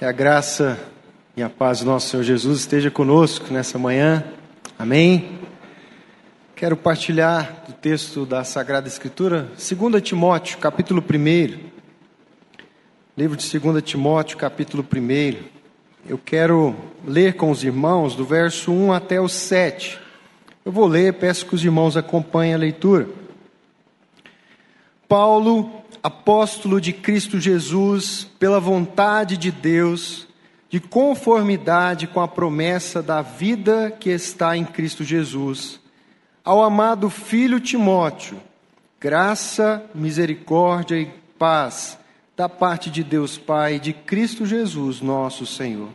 Que a graça e a paz do nosso Senhor Jesus esteja conosco nessa manhã. Amém. Quero partilhar do texto da Sagrada Escritura, 2 Timóteo, capítulo 1. Livro de 2 Timóteo, capítulo 1. Eu quero ler com os irmãos do verso 1 até o 7. Eu vou ler, peço que os irmãos acompanhem a leitura. Paulo, apóstolo de Cristo Jesus, pela vontade de Deus, de conformidade com a promessa da vida que está em Cristo Jesus, ao amado filho Timóteo, graça, misericórdia e paz da parte de Deus Pai e de Cristo Jesus, nosso Senhor.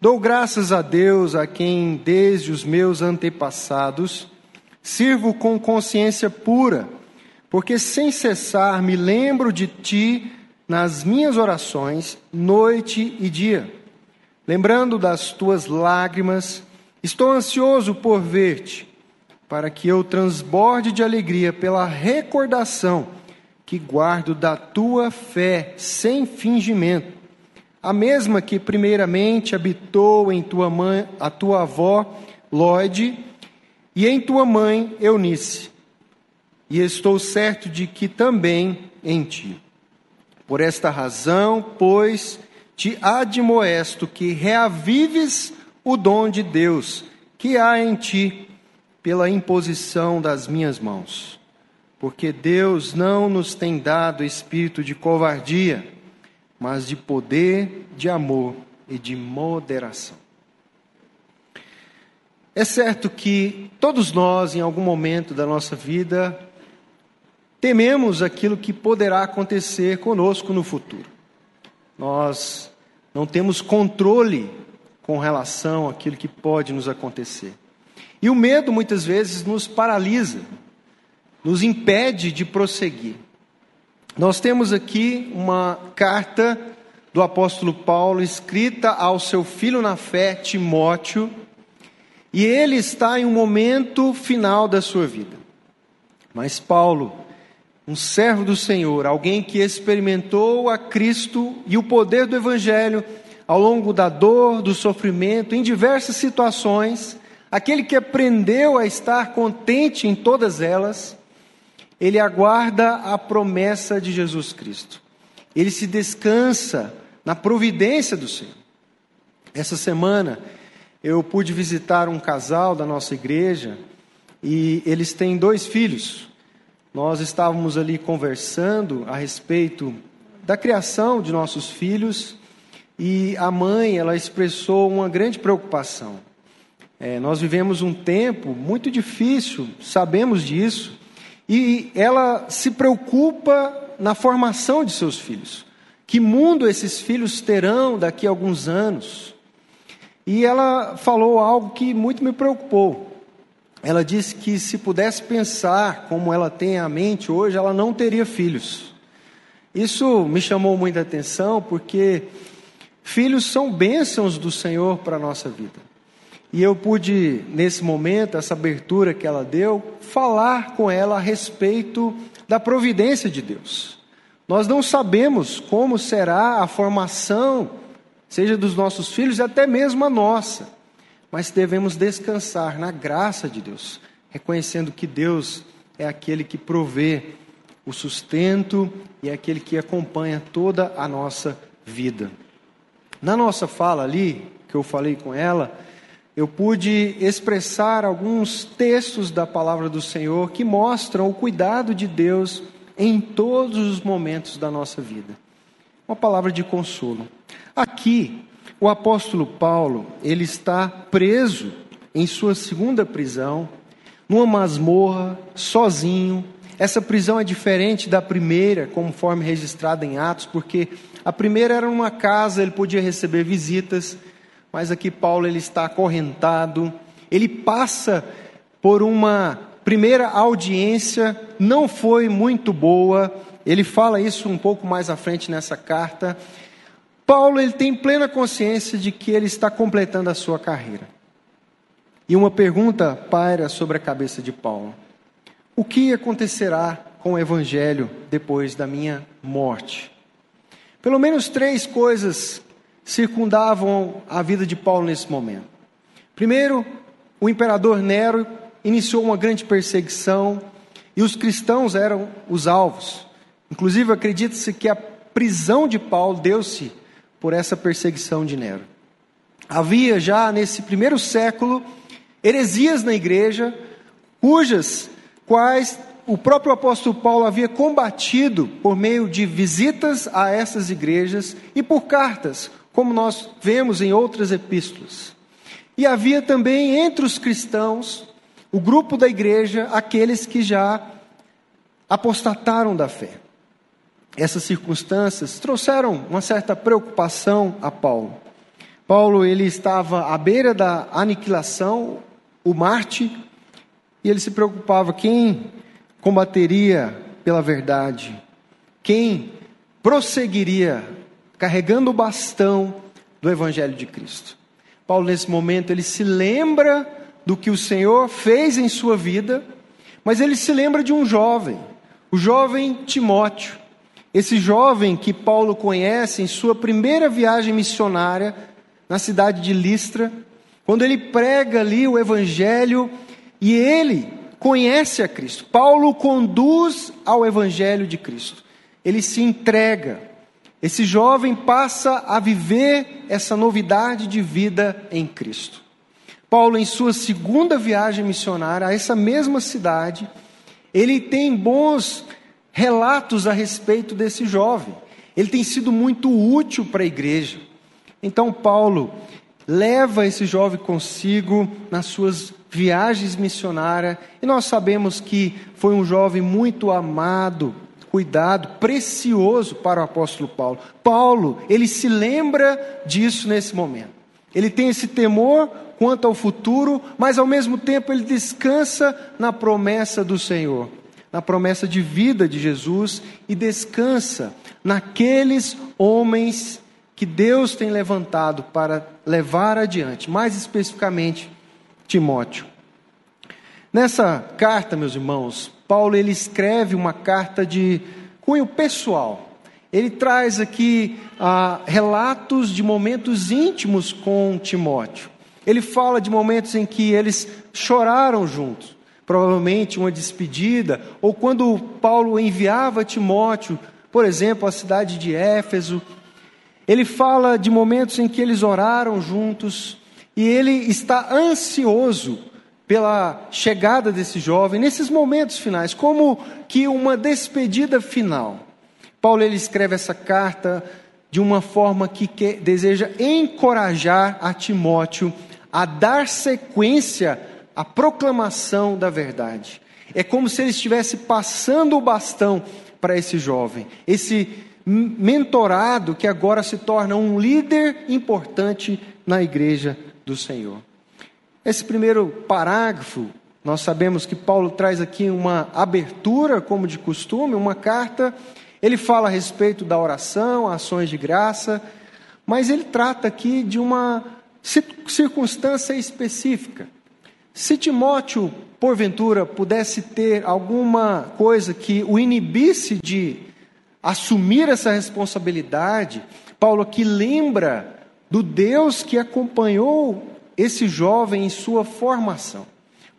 Dou graças a Deus, a quem desde os meus antepassados sirvo com consciência pura porque sem cessar me lembro de ti nas minhas orações, noite e dia. Lembrando das tuas lágrimas, estou ansioso por ver-te, para que eu transborde de alegria pela recordação que guardo da tua fé sem fingimento, a mesma que primeiramente habitou em tua mãe, a tua avó Lloyd e em tua mãe Eunice e estou certo de que também em ti. Por esta razão, pois, te admoesto que reavives o dom de Deus que há em ti pela imposição das minhas mãos. Porque Deus não nos tem dado espírito de covardia, mas de poder, de amor e de moderação. É certo que todos nós, em algum momento da nossa vida, tememos aquilo que poderá acontecer conosco no futuro. Nós não temos controle com relação àquilo que pode nos acontecer. E o medo muitas vezes nos paralisa, nos impede de prosseguir. Nós temos aqui uma carta do apóstolo Paulo escrita ao seu filho na fé, Timóteo, e ele está em um momento final da sua vida. Mas Paulo um servo do Senhor, alguém que experimentou a Cristo e o poder do Evangelho ao longo da dor, do sofrimento, em diversas situações, aquele que aprendeu a estar contente em todas elas, ele aguarda a promessa de Jesus Cristo. Ele se descansa na providência do Senhor. Essa semana eu pude visitar um casal da nossa igreja e eles têm dois filhos. Nós estávamos ali conversando a respeito da criação de nossos filhos e a mãe ela expressou uma grande preocupação. É, nós vivemos um tempo muito difícil, sabemos disso, e ela se preocupa na formação de seus filhos. Que mundo esses filhos terão daqui a alguns anos? E ela falou algo que muito me preocupou ela disse que se pudesse pensar como ela tem a mente hoje, ela não teria filhos. Isso me chamou muita atenção porque filhos são bênçãos do Senhor para a nossa vida. E eu pude, nesse momento, essa abertura que ela deu, falar com ela a respeito da providência de Deus. Nós não sabemos como será a formação, seja dos nossos filhos e até mesmo a nossa mas devemos descansar na graça de Deus, reconhecendo que Deus é aquele que provê o sustento e é aquele que acompanha toda a nossa vida. Na nossa fala ali, que eu falei com ela, eu pude expressar alguns textos da palavra do Senhor que mostram o cuidado de Deus em todos os momentos da nossa vida. Uma palavra de consolo. Aqui, o apóstolo Paulo, ele está preso em sua segunda prisão, numa masmorra, sozinho. Essa prisão é diferente da primeira, conforme registrada em Atos, porque a primeira era numa casa, ele podia receber visitas, mas aqui Paulo ele está acorrentado. Ele passa por uma primeira audiência, não foi muito boa. Ele fala isso um pouco mais à frente nessa carta. Paulo ele tem plena consciência de que ele está completando a sua carreira. E uma pergunta paira sobre a cabeça de Paulo: O que acontecerá com o evangelho depois da minha morte? Pelo menos três coisas circundavam a vida de Paulo nesse momento. Primeiro, o imperador Nero iniciou uma grande perseguição e os cristãos eram os alvos. Inclusive, acredita-se que a prisão de Paulo deu-se por essa perseguição de Nero. Havia já nesse primeiro século heresias na igreja, cujas quais o próprio apóstolo Paulo havia combatido por meio de visitas a essas igrejas e por cartas, como nós vemos em outras epístolas. E havia também entre os cristãos, o grupo da igreja, aqueles que já apostataram da fé. Essas circunstâncias trouxeram uma certa preocupação a Paulo. Paulo ele estava à beira da aniquilação, o Marte, e ele se preocupava quem combateria pela verdade, quem prosseguiria carregando o bastão do evangelho de Cristo. Paulo nesse momento ele se lembra do que o Senhor fez em sua vida, mas ele se lembra de um jovem, o jovem Timóteo. Esse jovem que Paulo conhece em sua primeira viagem missionária na cidade de Listra, quando ele prega ali o evangelho e ele conhece a Cristo. Paulo conduz ao evangelho de Cristo. Ele se entrega. Esse jovem passa a viver essa novidade de vida em Cristo. Paulo, em sua segunda viagem missionária a essa mesma cidade, ele tem bons relatos a respeito desse jovem. Ele tem sido muito útil para a igreja. Então, Paulo leva esse jovem consigo nas suas viagens missionárias, e nós sabemos que foi um jovem muito amado, cuidado, precioso para o apóstolo Paulo. Paulo, ele se lembra disso nesse momento. Ele tem esse temor quanto ao futuro, mas ao mesmo tempo ele descansa na promessa do Senhor na promessa de vida de Jesus e descansa naqueles homens que Deus tem levantado para levar adiante, mais especificamente Timóteo. Nessa carta, meus irmãos, Paulo ele escreve uma carta de cunho pessoal. Ele traz aqui ah, relatos de momentos íntimos com Timóteo. Ele fala de momentos em que eles choraram juntos provavelmente uma despedida, ou quando Paulo enviava Timóteo, por exemplo, à cidade de Éfeso, ele fala de momentos em que eles oraram juntos e ele está ansioso pela chegada desse jovem nesses momentos finais, como que uma despedida final. Paulo ele escreve essa carta de uma forma que quer, deseja encorajar a Timóteo a dar sequência a proclamação da verdade. É como se ele estivesse passando o bastão para esse jovem, esse mentorado que agora se torna um líder importante na igreja do Senhor. Esse primeiro parágrafo, nós sabemos que Paulo traz aqui uma abertura, como de costume, uma carta. Ele fala a respeito da oração, ações de graça, mas ele trata aqui de uma circunstância específica. Se Timóteo, porventura, pudesse ter alguma coisa que o inibisse de assumir essa responsabilidade, Paulo aqui lembra do Deus que acompanhou esse jovem em sua formação,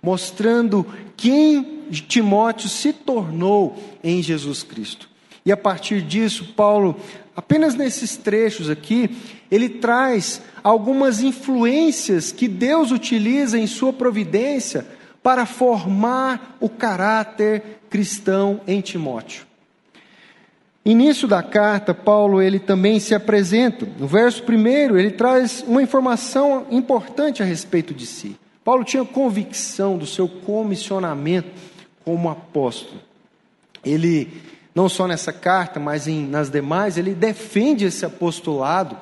mostrando quem Timóteo se tornou em Jesus Cristo. E a partir disso, Paulo, apenas nesses trechos aqui, ele traz algumas influências que Deus utiliza em sua providência para formar o caráter cristão em Timóteo. Início da carta, Paulo ele também se apresenta. No verso primeiro, ele traz uma informação importante a respeito de si. Paulo tinha convicção do seu comissionamento como apóstolo. Ele, não só nessa carta, mas em, nas demais, ele defende esse apostolado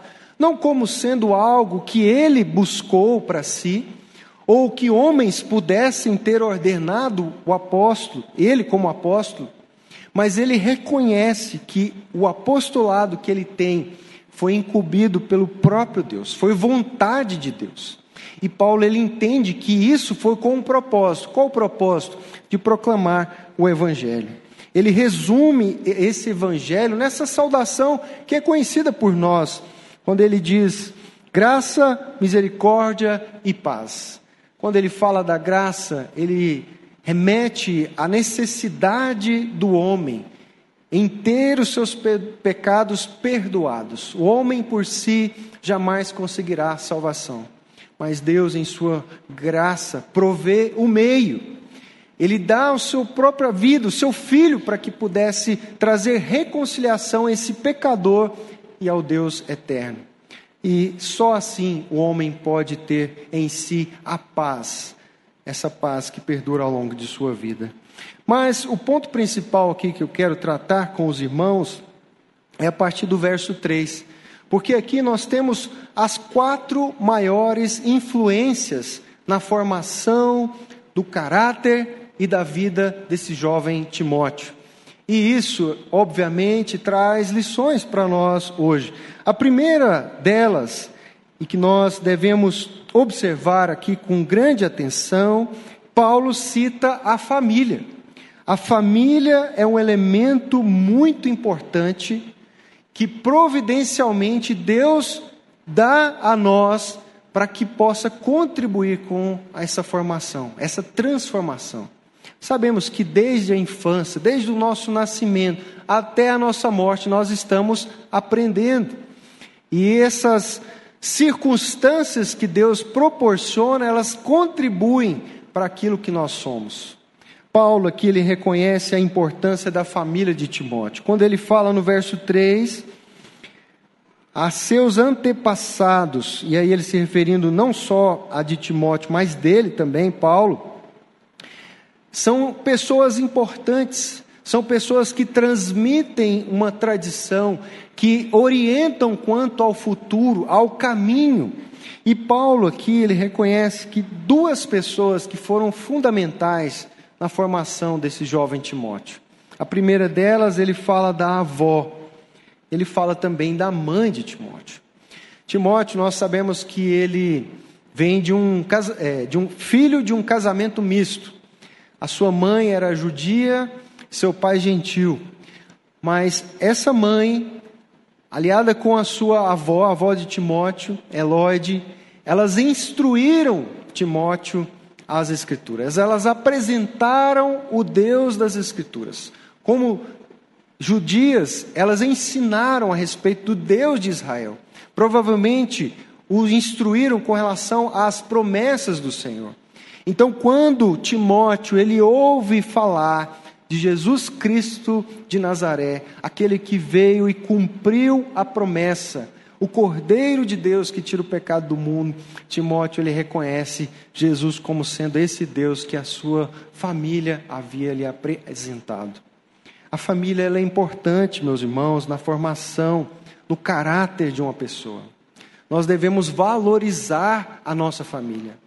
não como sendo algo que ele buscou para si, ou que homens pudessem ter ordenado o apóstolo, ele como apóstolo, mas ele reconhece que o apostolado que ele tem foi incumbido pelo próprio Deus, foi vontade de Deus. E Paulo ele entende que isso foi com um propósito. Qual o propósito? De proclamar o evangelho. Ele resume esse evangelho nessa saudação que é conhecida por nós quando ele diz graça, misericórdia e paz. Quando ele fala da graça, ele remete à necessidade do homem em ter os seus pe pecados perdoados. O homem por si jamais conseguirá salvação, mas Deus, em sua graça, provê o meio. Ele dá a sua própria vida, o seu filho, para que pudesse trazer reconciliação a esse pecador e ao Deus eterno. E só assim o homem pode ter em si a paz, essa paz que perdura ao longo de sua vida. Mas o ponto principal aqui que eu quero tratar com os irmãos é a partir do verso 3. Porque aqui nós temos as quatro maiores influências na formação do caráter e da vida desse jovem Timóteo. E isso, obviamente, traz lições para nós hoje. A primeira delas, e que nós devemos observar aqui com grande atenção, Paulo cita a família. A família é um elemento muito importante que providencialmente Deus dá a nós para que possa contribuir com essa formação, essa transformação. Sabemos que desde a infância, desde o nosso nascimento até a nossa morte, nós estamos aprendendo. E essas circunstâncias que Deus proporciona, elas contribuem para aquilo que nós somos. Paulo aqui ele reconhece a importância da família de Timóteo. Quando ele fala no verso 3, a seus antepassados, e aí ele se referindo não só a de Timóteo, mas dele também, Paulo, são pessoas importantes, são pessoas que transmitem uma tradição, que orientam quanto ao futuro, ao caminho. E Paulo aqui ele reconhece que duas pessoas que foram fundamentais na formação desse jovem Timóteo. A primeira delas, ele fala da avó, ele fala também da mãe de Timóteo. Timóteo, nós sabemos que ele vem de um, é, de um filho de um casamento misto. A sua mãe era judia, seu pai gentil. Mas essa mãe, aliada com a sua avó, a avó de Timóteo, Elóide, elas instruíram Timóteo as Escrituras. Elas apresentaram o Deus das Escrituras. Como judias, elas ensinaram a respeito do Deus de Israel. Provavelmente o instruíram com relação às promessas do Senhor. Então, quando Timóteo ele ouve falar de Jesus Cristo de Nazaré, aquele que veio e cumpriu a promessa, o Cordeiro de Deus que tira o pecado do mundo, Timóteo ele reconhece Jesus como sendo esse Deus que a sua família havia lhe apresentado. A família é importante, meus irmãos, na formação, no caráter de uma pessoa. Nós devemos valorizar a nossa família.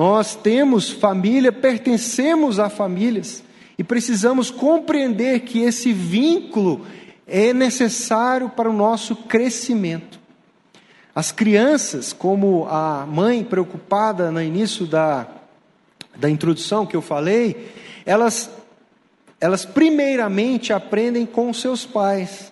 Nós temos família, pertencemos a famílias e precisamos compreender que esse vínculo é necessário para o nosso crescimento. As crianças, como a mãe preocupada no início da, da introdução que eu falei, elas, elas primeiramente aprendem com seus pais.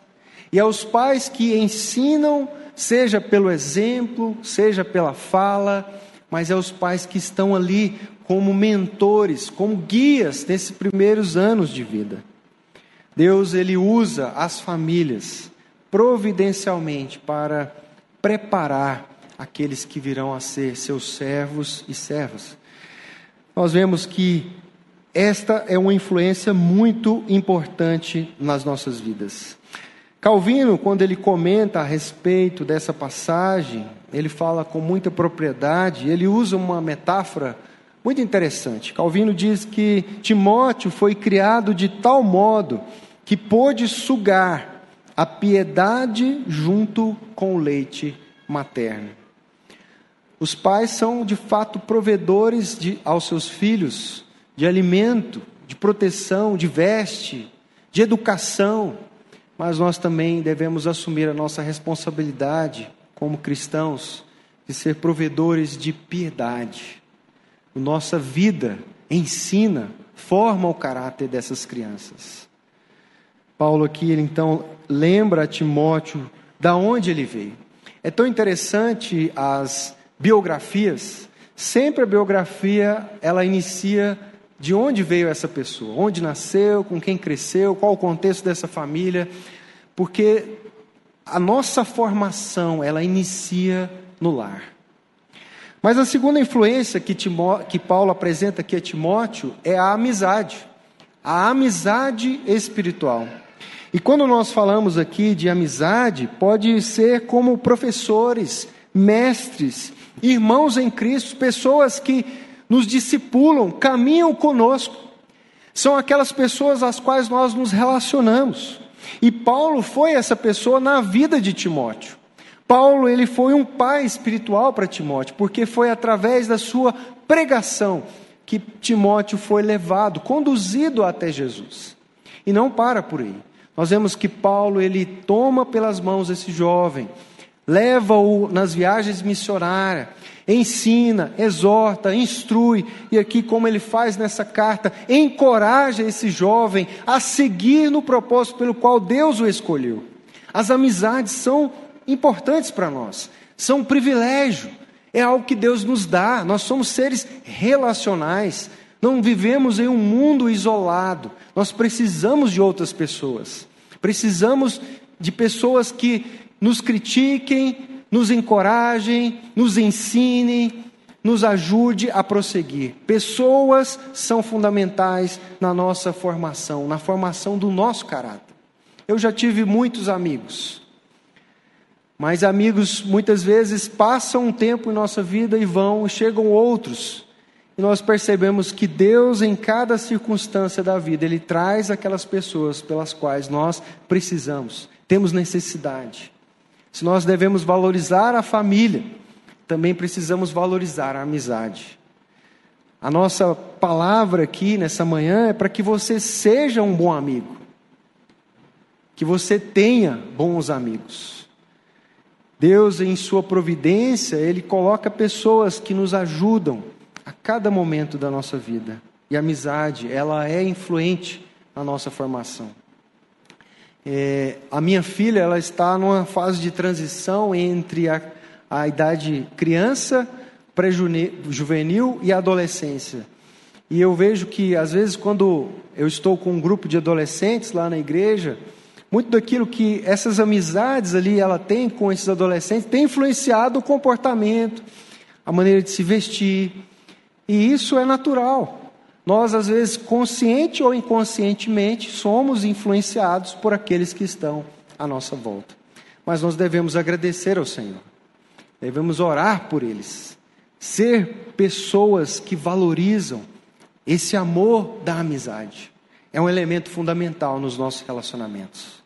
E é os pais que ensinam, seja pelo exemplo, seja pela fala, mas é os pais que estão ali como mentores, como guias nesses primeiros anos de vida. Deus ele usa as famílias providencialmente para preparar aqueles que virão a ser seus servos e servas. Nós vemos que esta é uma influência muito importante nas nossas vidas. Calvino, quando ele comenta a respeito dessa passagem, ele fala com muita propriedade, ele usa uma metáfora muito interessante. Calvino diz que Timóteo foi criado de tal modo que pôde sugar a piedade junto com o leite materno. Os pais são de fato provedores de, aos seus filhos de alimento, de proteção, de veste, de educação, mas nós também devemos assumir a nossa responsabilidade como cristãos de ser provedores de piedade. Nossa vida ensina, forma o caráter dessas crianças. Paulo aqui, ele então lembra a Timóteo da onde ele veio. É tão interessante as biografias. Sempre a biografia ela inicia de onde veio essa pessoa, onde nasceu, com quem cresceu, qual o contexto dessa família, porque a nossa formação ela inicia no lar. Mas a segunda influência que, Timó, que Paulo apresenta aqui a Timóteo é a amizade, a amizade espiritual. E quando nós falamos aqui de amizade, pode ser como professores, mestres, irmãos em Cristo, pessoas que nos discipulam, caminham conosco. São aquelas pessoas às quais nós nos relacionamos. E Paulo foi essa pessoa na vida de Timóteo. Paulo, ele foi um pai espiritual para Timóteo, porque foi através da sua pregação que Timóteo foi levado, conduzido até Jesus. E não para por aí. Nós vemos que Paulo, ele toma pelas mãos esse jovem, leva-o nas viagens missionárias, ensina, exorta, instrui, e aqui, como ele faz nessa carta, encoraja esse jovem a seguir no propósito pelo qual Deus o escolheu. As amizades são importantes para nós, são um privilégio, é algo que Deus nos dá, nós somos seres relacionais, não vivemos em um mundo isolado, nós precisamos de outras pessoas, precisamos de pessoas que nos critiquem, nos encorajem, nos ensinem, nos ajude a prosseguir. Pessoas são fundamentais na nossa formação, na formação do nosso caráter. Eu já tive muitos amigos, mas amigos muitas vezes passam um tempo em nossa vida e vão, e chegam outros. E nós percebemos que Deus, em cada circunstância da vida, Ele traz aquelas pessoas pelas quais nós precisamos, temos necessidade. Se nós devemos valorizar a família, também precisamos valorizar a amizade. A nossa palavra aqui nessa manhã é para que você seja um bom amigo, que você tenha bons amigos. Deus, em Sua providência, Ele coloca pessoas que nos ajudam a cada momento da nossa vida. E a amizade, ela é influente na nossa formação. É, a minha filha ela está numa fase de transição entre a, a idade criança, pré-juvenil e adolescência. E eu vejo que, às vezes, quando eu estou com um grupo de adolescentes lá na igreja, muito daquilo que essas amizades ali ela tem com esses adolescentes tem influenciado o comportamento, a maneira de se vestir. E isso é natural. Nós, às vezes, consciente ou inconscientemente, somos influenciados por aqueles que estão à nossa volta. Mas nós devemos agradecer ao Senhor, devemos orar por eles, ser pessoas que valorizam esse amor da amizade. É um elemento fundamental nos nossos relacionamentos.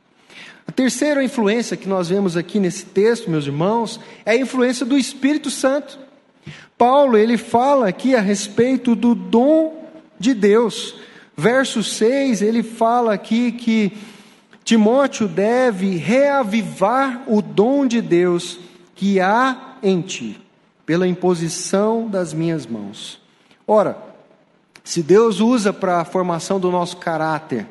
A terceira influência que nós vemos aqui nesse texto, meus irmãos, é a influência do Espírito Santo. Paulo, ele fala aqui a respeito do dom de Deus. Verso 6, ele fala aqui que Timóteo deve reavivar o dom de Deus que há em ti, pela imposição das minhas mãos. Ora, se Deus usa para a formação do nosso caráter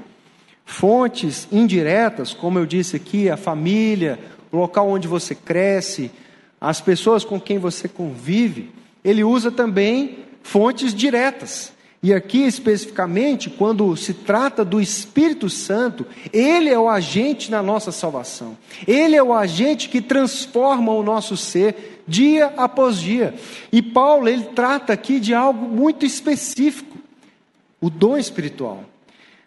fontes indiretas, como eu disse aqui, a família, o local onde você cresce, as pessoas com quem você convive, ele usa também fontes diretas. E aqui especificamente, quando se trata do Espírito Santo, ele é o agente na nossa salvação. Ele é o agente que transforma o nosso ser dia após dia. E Paulo, ele trata aqui de algo muito específico, o dom espiritual.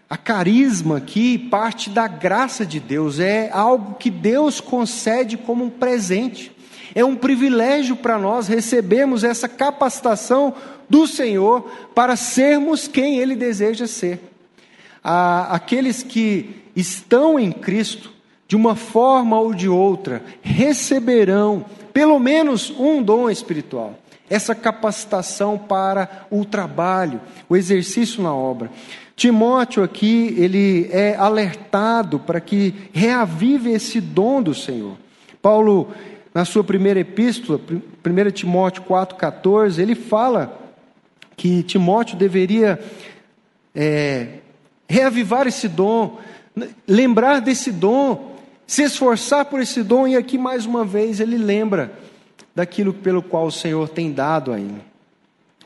A carisma aqui parte da graça de Deus, é algo que Deus concede como um presente. É um privilégio para nós recebermos essa capacitação do Senhor para sermos quem Ele deseja ser. aqueles que estão em Cristo, de uma forma ou de outra, receberão pelo menos um dom espiritual, essa capacitação para o trabalho, o exercício na obra. Timóteo aqui, ele é alertado para que reavive esse dom do Senhor. Paulo, na sua primeira epístola, 1 Timóteo 4,14, ele fala que Timóteo deveria é, reavivar esse dom, lembrar desse dom se esforçar por esse dom, e aqui mais uma vez ele lembra daquilo pelo qual o Senhor tem dado a ele.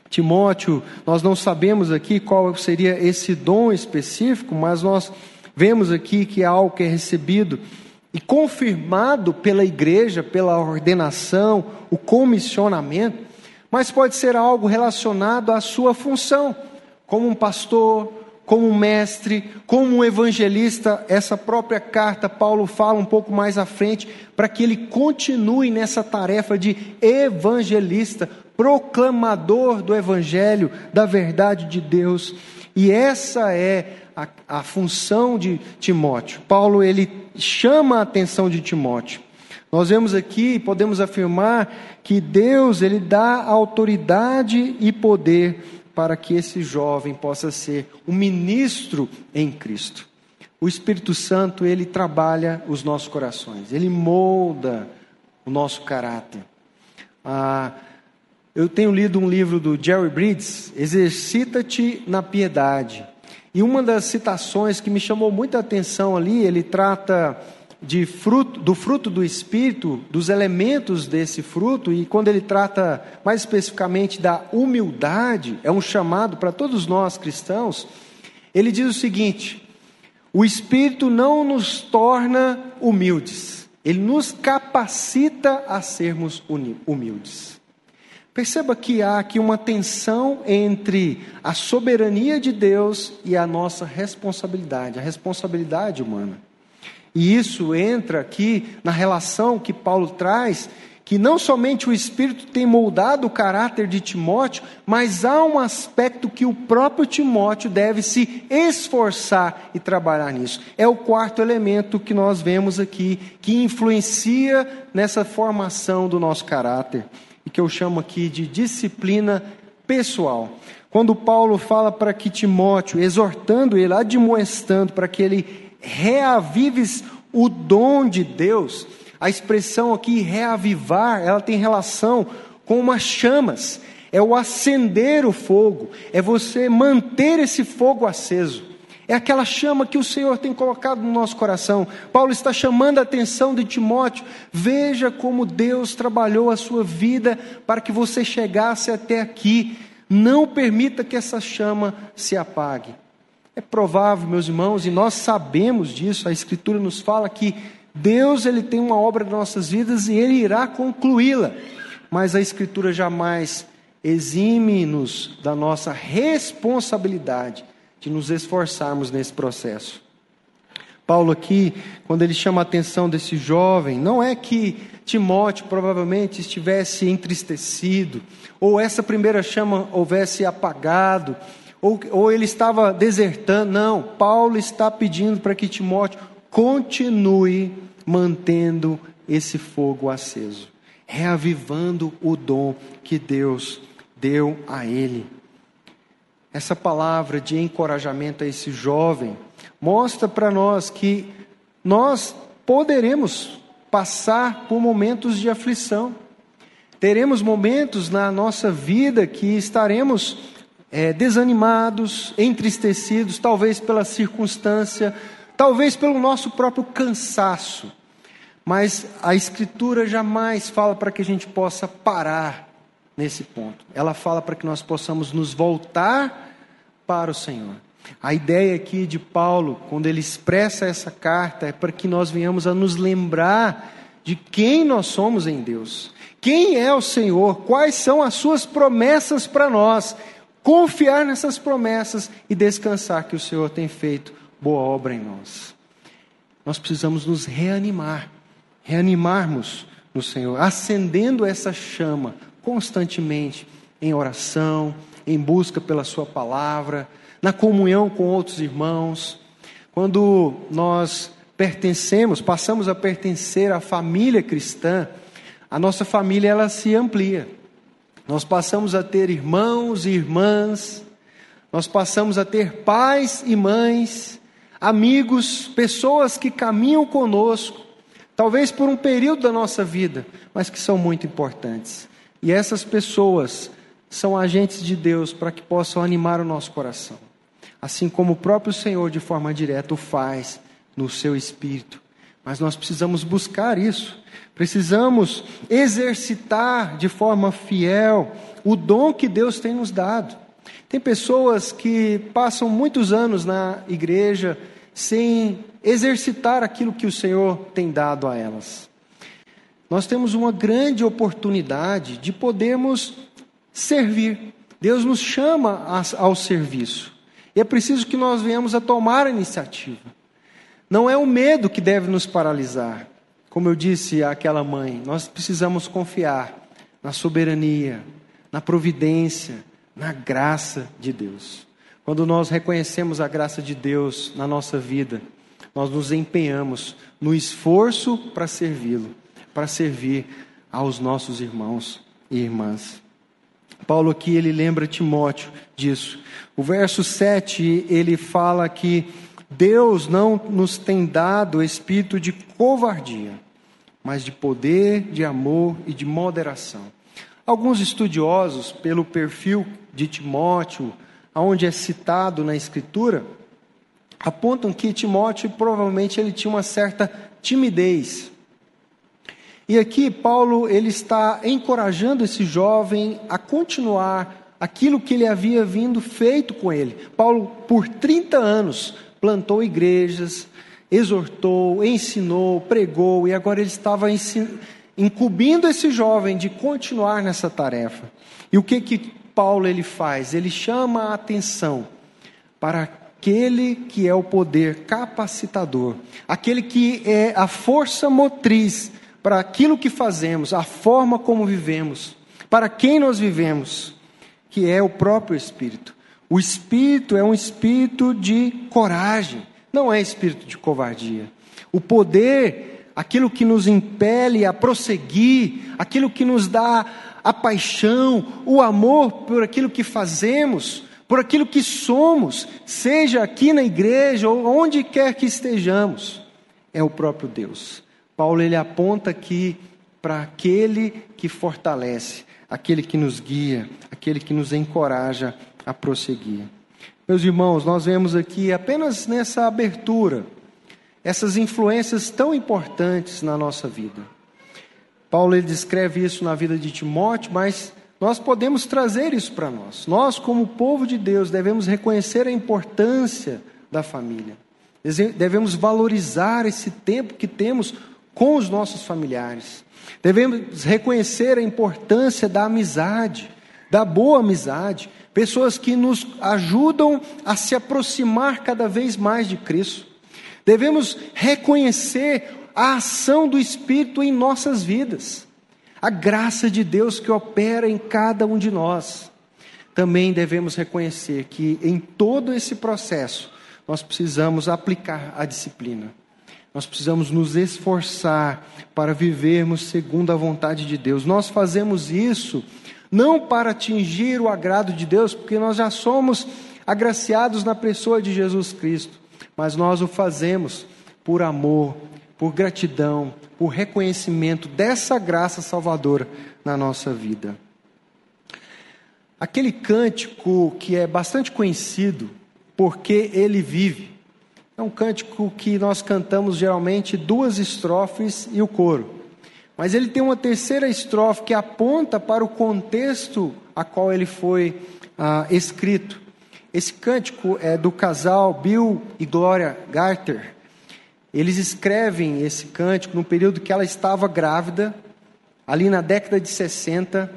Timóteo, nós não sabemos aqui qual seria esse dom específico, mas nós vemos aqui que é algo que é recebido e confirmado pela igreja, pela ordenação, o comissionamento, mas pode ser algo relacionado à sua função, como um pastor, como um mestre, como um evangelista. Essa própria carta, Paulo fala um pouco mais à frente, para que ele continue nessa tarefa de evangelista, proclamador do evangelho, da verdade de Deus. E essa é a, a função de Timóteo. Paulo ele chama a atenção de Timóteo. Nós vemos aqui, podemos afirmar que Deus ele dá autoridade e poder para que esse jovem possa ser um ministro em Cristo. O Espírito Santo, ele trabalha os nossos corações, ele molda o nosso caráter. Ah, eu tenho lido um livro do Jerry Bridges, Exercita-te na Piedade. E uma das citações que me chamou muita atenção ali, ele trata de fruto, do fruto do Espírito, dos elementos desse fruto, e quando ele trata mais especificamente da humildade, é um chamado para todos nós cristãos, ele diz o seguinte: o Espírito não nos torna humildes, ele nos capacita a sermos humildes. Perceba que há aqui uma tensão entre a soberania de Deus e a nossa responsabilidade, a responsabilidade humana. E isso entra aqui na relação que Paulo traz, que não somente o Espírito tem moldado o caráter de Timóteo, mas há um aspecto que o próprio Timóteo deve se esforçar e trabalhar nisso. É o quarto elemento que nós vemos aqui, que influencia nessa formação do nosso caráter, e que eu chamo aqui de disciplina pessoal. Quando Paulo fala para que Timóteo, exortando ele, admoestando para que ele reavives o dom de Deus. A expressão aqui reavivar, ela tem relação com umas chamas. É o acender o fogo, é você manter esse fogo aceso. É aquela chama que o Senhor tem colocado no nosso coração. Paulo está chamando a atenção de Timóteo. Veja como Deus trabalhou a sua vida para que você chegasse até aqui. Não permita que essa chama se apague. É provável, meus irmãos, e nós sabemos disso, a Escritura nos fala que Deus ele tem uma obra nas nossas vidas e ele irá concluí-la. Mas a Escritura jamais exime-nos da nossa responsabilidade de nos esforçarmos nesse processo. Paulo aqui, quando ele chama a atenção desse jovem, não é que Timóteo provavelmente estivesse entristecido, ou essa primeira chama houvesse apagado, ou, ou ele estava desertando. Não, Paulo está pedindo para que Timóteo continue mantendo esse fogo aceso, reavivando o dom que Deus deu a ele. Essa palavra de encorajamento a esse jovem mostra para nós que nós poderemos passar por momentos de aflição. Teremos momentos na nossa vida que estaremos é, desanimados, entristecidos, talvez pela circunstância, talvez pelo nosso próprio cansaço. Mas a Escritura jamais fala para que a gente possa parar nesse ponto. Ela fala para que nós possamos nos voltar para o Senhor. A ideia aqui de Paulo, quando ele expressa essa carta, é para que nós venhamos a nos lembrar de quem nós somos em Deus. Quem é o Senhor? Quais são as suas promessas para nós? confiar nessas promessas e descansar que o Senhor tem feito boa obra em nós. Nós precisamos nos reanimar, reanimarmos no Senhor, acendendo essa chama constantemente em oração, em busca pela Sua palavra, na comunhão com outros irmãos. Quando nós pertencemos, passamos a pertencer à família cristã, a nossa família ela se amplia. Nós passamos a ter irmãos e irmãs, nós passamos a ter pais e mães, amigos, pessoas que caminham conosco, talvez por um período da nossa vida, mas que são muito importantes. E essas pessoas são agentes de Deus para que possam animar o nosso coração, assim como o próprio Senhor, de forma direta, o faz no seu espírito Mas nós precisamos buscar isso. Precisamos exercitar de forma fiel o dom que Deus tem nos dado. Tem pessoas que passam muitos anos na igreja sem exercitar aquilo que o Senhor tem dado a elas. Nós temos uma grande oportunidade de podermos servir. Deus nos chama ao serviço. E é preciso que nós venhamos a tomar a iniciativa. Não é o medo que deve nos paralisar. Como eu disse àquela mãe, nós precisamos confiar na soberania, na providência, na graça de Deus. Quando nós reconhecemos a graça de Deus na nossa vida, nós nos empenhamos no esforço para servi-lo, para servir aos nossos irmãos e irmãs. Paulo aqui ele lembra Timóteo disso. O verso 7, ele fala que Deus não nos tem dado espírito de covardia, mas de poder, de amor e de moderação. Alguns estudiosos, pelo perfil de Timóteo, aonde é citado na Escritura, apontam que Timóteo provavelmente ele tinha uma certa timidez. E aqui Paulo ele está encorajando esse jovem a continuar aquilo que ele havia vindo feito com ele. Paulo, por 30 anos, plantou igrejas, exortou, ensinou, pregou, e agora ele estava incumbindo esse jovem de continuar nessa tarefa. E o que que Paulo ele faz? Ele chama a atenção para aquele que é o poder capacitador, aquele que é a força motriz para aquilo que fazemos, a forma como vivemos, para quem nós vivemos, que é o próprio Espírito. O espírito é um espírito de coragem, não é espírito de covardia. O poder, aquilo que nos impele a prosseguir, aquilo que nos dá a paixão, o amor por aquilo que fazemos, por aquilo que somos, seja aqui na igreja ou onde quer que estejamos, é o próprio Deus. Paulo ele aponta aqui para aquele que fortalece, aquele que nos guia, aquele que nos encoraja a prosseguir. Meus irmãos, nós vemos aqui apenas nessa abertura essas influências tão importantes na nossa vida. Paulo ele descreve isso na vida de Timóteo, mas nós podemos trazer isso para nós. Nós, como povo de Deus, devemos reconhecer a importância da família. Devemos valorizar esse tempo que temos com os nossos familiares. Devemos reconhecer a importância da amizade, da boa amizade, pessoas que nos ajudam a se aproximar cada vez mais de Cristo. Devemos reconhecer a ação do Espírito em nossas vidas, a graça de Deus que opera em cada um de nós. Também devemos reconhecer que em todo esse processo nós precisamos aplicar a disciplina. Nós precisamos nos esforçar para vivermos segundo a vontade de Deus. Nós fazemos isso não para atingir o agrado de Deus, porque nós já somos agraciados na pessoa de Jesus Cristo, mas nós o fazemos por amor, por gratidão, por reconhecimento dessa graça salvadora na nossa vida. Aquele cântico que é bastante conhecido, porque ele vive, é um cântico que nós cantamos geralmente duas estrofes e o coro. Mas ele tem uma terceira estrofe que aponta para o contexto a qual ele foi ah, escrito. Esse cântico é do casal Bill e Gloria Garter. Eles escrevem esse cântico no período que ela estava grávida, ali na década de 60.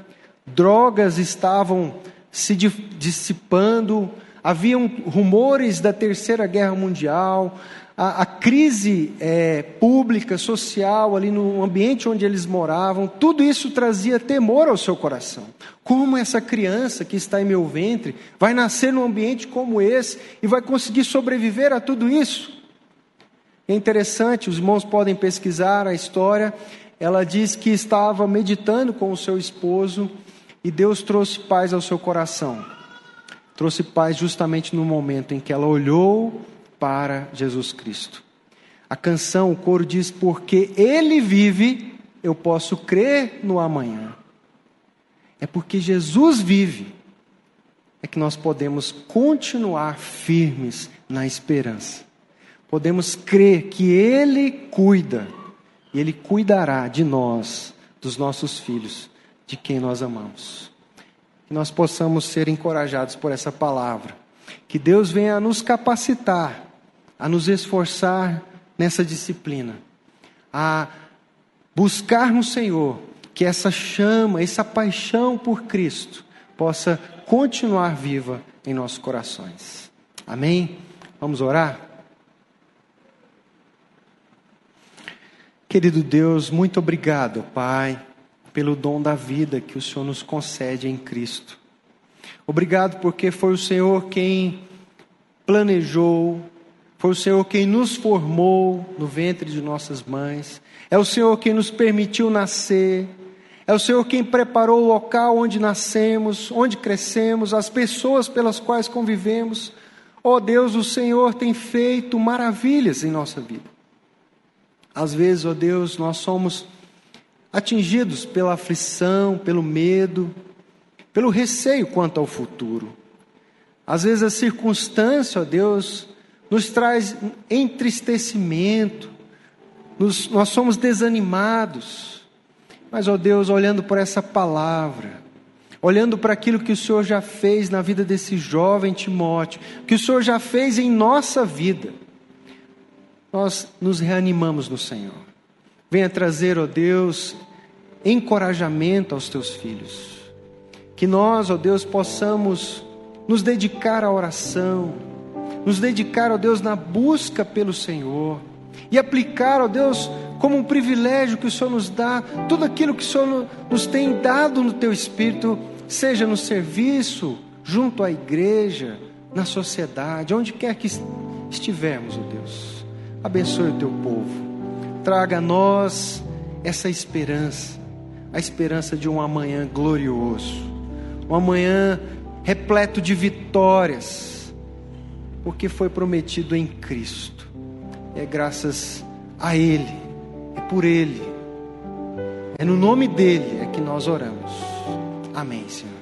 Drogas estavam se dissipando, haviam rumores da Terceira Guerra Mundial, a, a crise é, pública, social, ali no ambiente onde eles moravam, tudo isso trazia temor ao seu coração. Como essa criança que está em meu ventre vai nascer num ambiente como esse e vai conseguir sobreviver a tudo isso? É interessante, os irmãos podem pesquisar a história. Ela diz que estava meditando com o seu esposo e Deus trouxe paz ao seu coração. Trouxe paz justamente no momento em que ela olhou para Jesus Cristo. A canção, o coro diz: Porque Ele vive, eu posso crer no amanhã. É porque Jesus vive, é que nós podemos continuar firmes na esperança. podemos crer que Ele cuida e Ele cuidará de nós, dos nossos filhos, de quem nós amamos. Nós possamos ser encorajados por essa palavra. Que Deus venha a nos capacitar, a nos esforçar nessa disciplina, a buscar no Senhor que essa chama, essa paixão por Cristo possa continuar viva em nossos corações. Amém? Vamos orar? Querido Deus, muito obrigado, Pai, pelo dom da vida que o Senhor nos concede em Cristo. Obrigado porque foi o Senhor quem planejou, foi o Senhor quem nos formou no ventre de nossas mães, é o Senhor quem nos permitiu nascer, é o Senhor quem preparou o local onde nascemos, onde crescemos, as pessoas pelas quais convivemos. Ó oh Deus, o Senhor tem feito maravilhas em nossa vida. Às vezes, ó oh Deus, nós somos atingidos pela aflição, pelo medo, pelo receio quanto ao futuro. Às vezes a circunstância, ó Deus, nos traz entristecimento, nos, nós somos desanimados. Mas, ó Deus, olhando por essa palavra, olhando para aquilo que o Senhor já fez na vida desse jovem Timóteo, que o Senhor já fez em nossa vida, nós nos reanimamos no Senhor. Venha trazer, ó Deus, encorajamento aos teus filhos. Que nós, ó Deus, possamos nos dedicar à oração, nos dedicar, ó Deus, na busca pelo Senhor e aplicar, ó Deus, como um privilégio que o Senhor nos dá, tudo aquilo que o Senhor nos tem dado no teu espírito, seja no serviço, junto à igreja, na sociedade, onde quer que estivermos, ó Deus. Abençoe o teu povo. Traga a nós essa esperança, a esperança de um amanhã glorioso, um amanhã repleto de vitórias, porque foi prometido em Cristo. É graças a Ele é por Ele. É no nome dele é que nós oramos. Amém, Senhor.